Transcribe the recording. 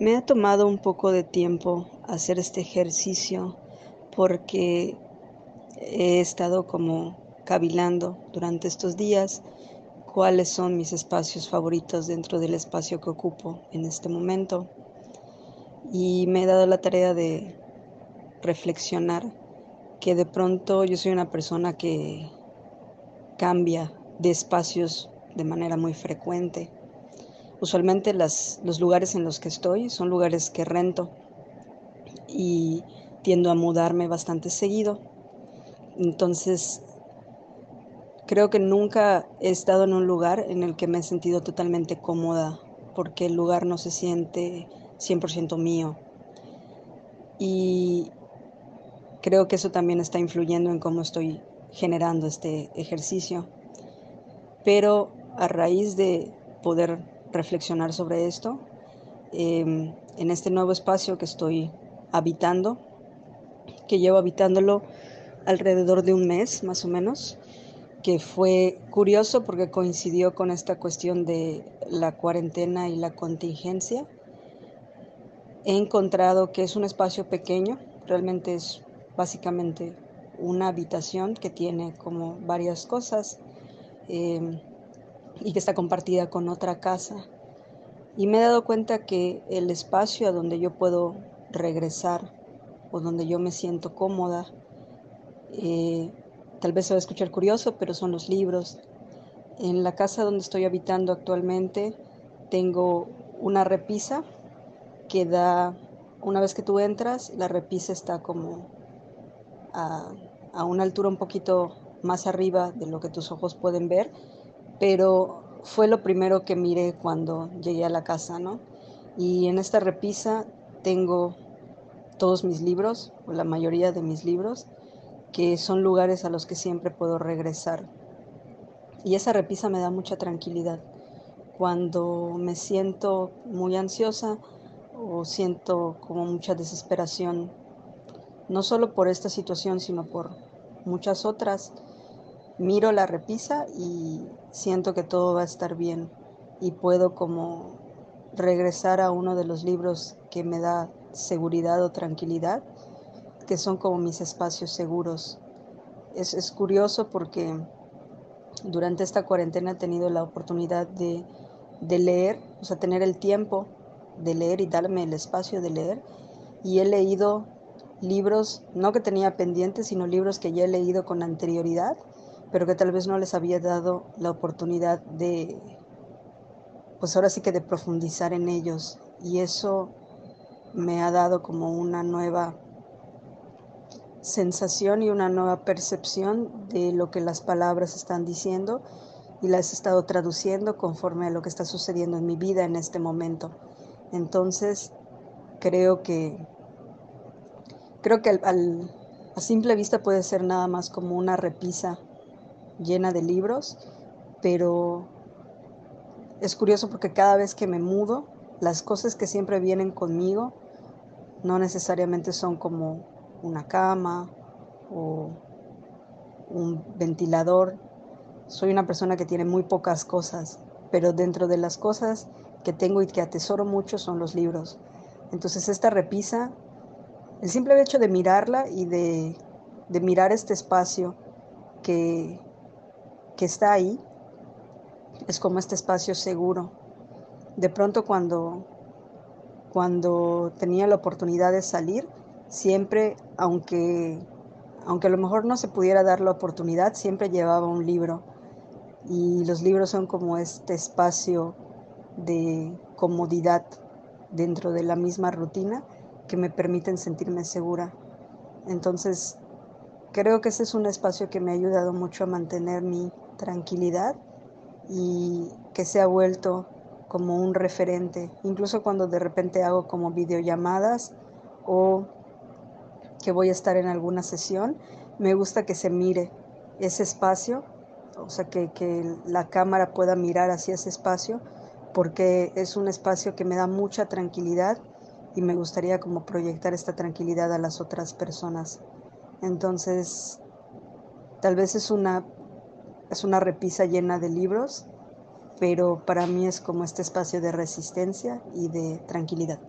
Me ha tomado un poco de tiempo hacer este ejercicio porque he estado como cavilando durante estos días cuáles son mis espacios favoritos dentro del espacio que ocupo en este momento. Y me he dado la tarea de reflexionar que de pronto yo soy una persona que cambia de espacios de manera muy frecuente Usualmente las, los lugares en los que estoy son lugares que rento y tiendo a mudarme bastante seguido. Entonces, creo que nunca he estado en un lugar en el que me he sentido totalmente cómoda porque el lugar no se siente 100% mío. Y creo que eso también está influyendo en cómo estoy generando este ejercicio. Pero a raíz de poder reflexionar sobre esto em, en este nuevo espacio que estoy habitando, que llevo habitándolo alrededor de un mes más o menos, que fue curioso porque coincidió con esta cuestión de la cuarentena y la contingencia. He encontrado que es un espacio pequeño, realmente es básicamente una habitación que tiene como varias cosas. Em, y que está compartida con otra casa. Y me he dado cuenta que el espacio a donde yo puedo regresar o donde yo me siento cómoda, eh, tal vez se va a escuchar curioso, pero son los libros. En la casa donde estoy habitando actualmente tengo una repisa que da, una vez que tú entras, la repisa está como a, a una altura un poquito más arriba de lo que tus ojos pueden ver pero fue lo primero que miré cuando llegué a la casa, ¿no? Y en esta repisa tengo todos mis libros, o la mayoría de mis libros, que son lugares a los que siempre puedo regresar. Y esa repisa me da mucha tranquilidad. Cuando me siento muy ansiosa o siento como mucha desesperación, no solo por esta situación, sino por muchas otras, miro la repisa y siento que todo va a estar bien y puedo como regresar a uno de los libros que me da seguridad o tranquilidad, que son como mis espacios seguros. Es, curioso porque durante esta cuarentena he tenido la oportunidad de, de leer, o sea, tener el tiempo de leer y darme el espacio de leer. Y he leído libros, no que tenía pendientes, sino libros que ya he leído con anterioridad pero que tal vez no les había dado la oportunidad de, pues ahora sí que de profundizar en ellos. Y eso me ha dado como una nueva sensación y una nueva percepción de lo que las palabras están diciendo y las he estado traduciendo conforme a lo que está sucediendo en mi vida en este momento. Entonces, creo que creo que a simple vista puede ser nada más como una repisa llena de libros, pero es curioso porque cada vez que me mudo, las cosas que siempre vienen conmigo no necesariamente son como una cama o un ventilador. Soy una persona que tiene muy pocas cosas, pero dentro de las cosas que tengo y que atesoro mucho son los libros. Entonces esta repisa, el simple hecho de mirarla y de, de mirar este espacio que que está ahí es como este espacio seguro. De pronto cuando, cuando tenía la oportunidad de salir, siempre, aunque, aunque a lo mejor no se pudiera dar la oportunidad, siempre llevaba un libro. Y los libros son como este espacio de comodidad dentro de la misma rutina que me permiten sentirme segura. Entonces, creo que ese es un espacio que me ha ayudado mucho a mantener mi tranquilidad y que se ha vuelto como un referente, incluso cuando de repente hago como videollamadas o que voy a estar en alguna sesión, me gusta que se mire ese espacio, o sea, que, que la cámara pueda mirar hacia ese espacio, porque es un espacio que me da mucha tranquilidad y me gustaría como proyectar esta tranquilidad a las otras personas. Entonces, tal vez es una es una repisa llena de libros, pero para mí es como este espacio de resistencia y de tranquilidad.